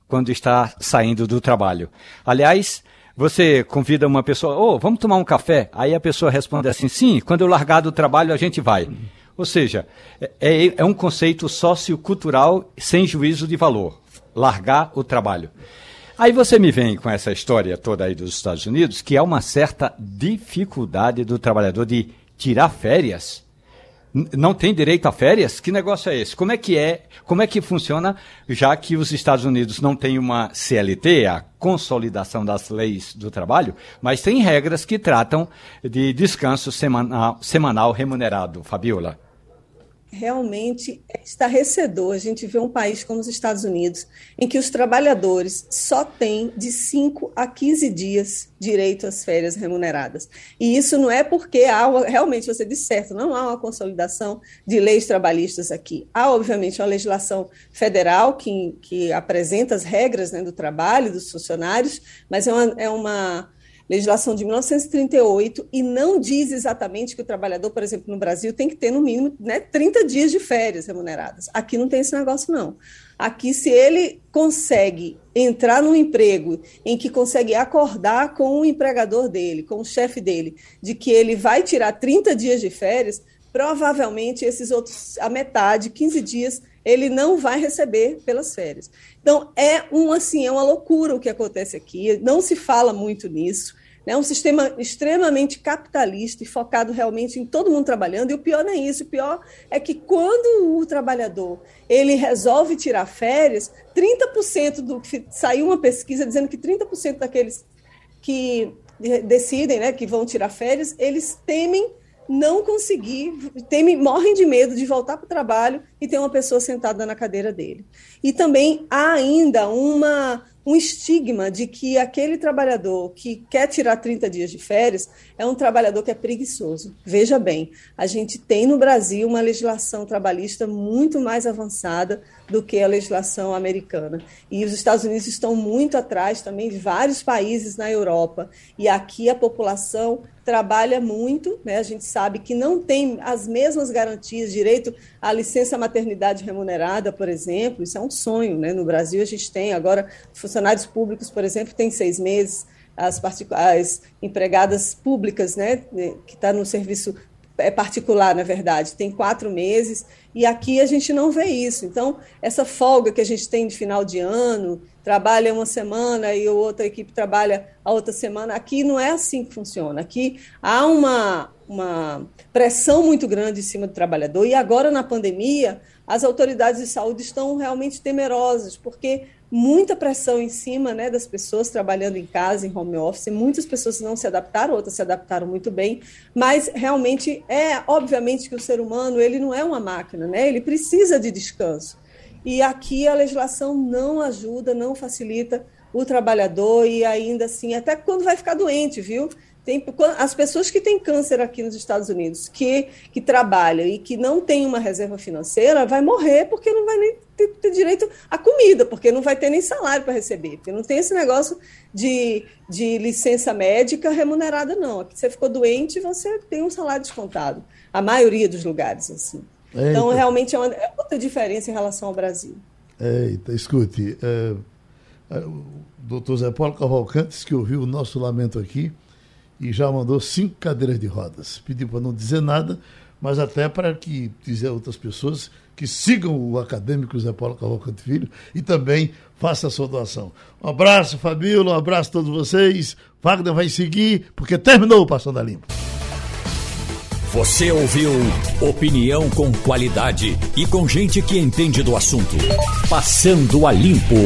quando está saindo do trabalho. Aliás, você convida uma pessoa, ô, oh, vamos tomar um café? Aí a pessoa responde assim, sim, quando eu largar do trabalho a gente vai. Ou seja, é, é, é um conceito sociocultural sem juízo de valor. Largar o trabalho. Aí você me vem com essa história toda aí dos Estados Unidos, que há uma certa dificuldade do trabalhador de tirar férias não tem direito a férias? Que negócio é esse? Como é que é? Como é que funciona, já que os Estados Unidos não têm uma CLT, a consolidação das leis do trabalho, mas tem regras que tratam de descanso semanal, semanal remunerado, Fabiola? Realmente é estarrecedor a gente ver um país como os Estados Unidos, em que os trabalhadores só têm de 5 a 15 dias direito às férias remuneradas. E isso não é porque há, realmente, você disse certo, não há uma consolidação de leis trabalhistas aqui. Há, obviamente, uma legislação federal que, que apresenta as regras né, do trabalho dos funcionários, mas é uma, é uma legislação de 1938 e não diz exatamente que o trabalhador, por exemplo, no Brasil, tem que ter no mínimo né, 30 dias de férias remuneradas. Aqui não tem esse negócio, não. Aqui, se ele consegue entrar num emprego em que consegue acordar com o empregador dele, com o chefe dele, de que ele vai tirar 30 dias de férias, provavelmente esses outros, a metade, 15 dias, ele não vai receber pelas férias. Então, é um assim, é uma loucura o que acontece aqui, não se fala muito nisso. É um sistema extremamente capitalista e focado realmente em todo mundo trabalhando. E o pior não é isso. O pior é que quando o trabalhador ele resolve tirar férias, 30% do que saiu uma pesquisa dizendo que 30% daqueles que decidem, né, que vão tirar férias, eles temem não conseguir, temem, morrem de medo de voltar para o trabalho e ter uma pessoa sentada na cadeira dele. E também há ainda uma um estigma de que aquele trabalhador que quer tirar 30 dias de férias é um trabalhador que é preguiçoso. Veja bem, a gente tem no Brasil uma legislação trabalhista muito mais avançada do que a legislação americana. E os Estados Unidos estão muito atrás também de vários países na Europa. E aqui a população trabalha muito, né? a gente sabe que não tem as mesmas garantias, direito à licença maternidade remunerada, por exemplo, isso é um sonho. Né? No Brasil a gente tem agora, funcionários públicos, por exemplo, tem seis meses, as, as empregadas públicas, né, que está no serviço é particular, na verdade, tem quatro meses, e aqui a gente não vê isso. Então, essa folga que a gente tem de final de ano, trabalha uma semana e a outra equipe trabalha a outra semana, aqui não é assim que funciona. Aqui há uma, uma pressão muito grande em cima do trabalhador, e agora na pandemia, as autoridades de saúde estão realmente temerosas, porque muita pressão em cima né, das pessoas trabalhando em casa, em home office. Muitas pessoas não se adaptaram, outras se adaptaram muito bem, mas realmente é obviamente que o ser humano ele não é uma máquina, né? Ele precisa de descanso. E aqui a legislação não ajuda, não facilita o trabalhador e ainda assim, até quando vai ficar doente, viu? Tem, as pessoas que têm câncer aqui nos Estados Unidos, que, que trabalham e que não têm uma reserva financeira, vai morrer porque não vai nem ter, ter direito à comida, porque não vai ter nem salário para receber, porque não tem esse negócio de, de licença médica remunerada, não. Aqui você ficou doente, você tem um salário descontado. A maioria dos lugares, assim. Eita. Então, realmente é, uma, é outra diferença em relação ao Brasil. Eita, escute, é, é, o doutor Zé Paulo Cavalcantes, que ouviu o nosso lamento aqui, e já mandou cinco cadeiras de rodas. Pediu para não dizer nada, mas até para que dizer outras pessoas que sigam o acadêmico Zé Paulo Cavalcante Filho e também faça a sua doação. Um abraço, Fabíola, um abraço a todos vocês. Wagner vai seguir, porque terminou o Passando a Limpo. Você ouviu opinião com qualidade e com gente que entende do assunto. Passando a Limpo.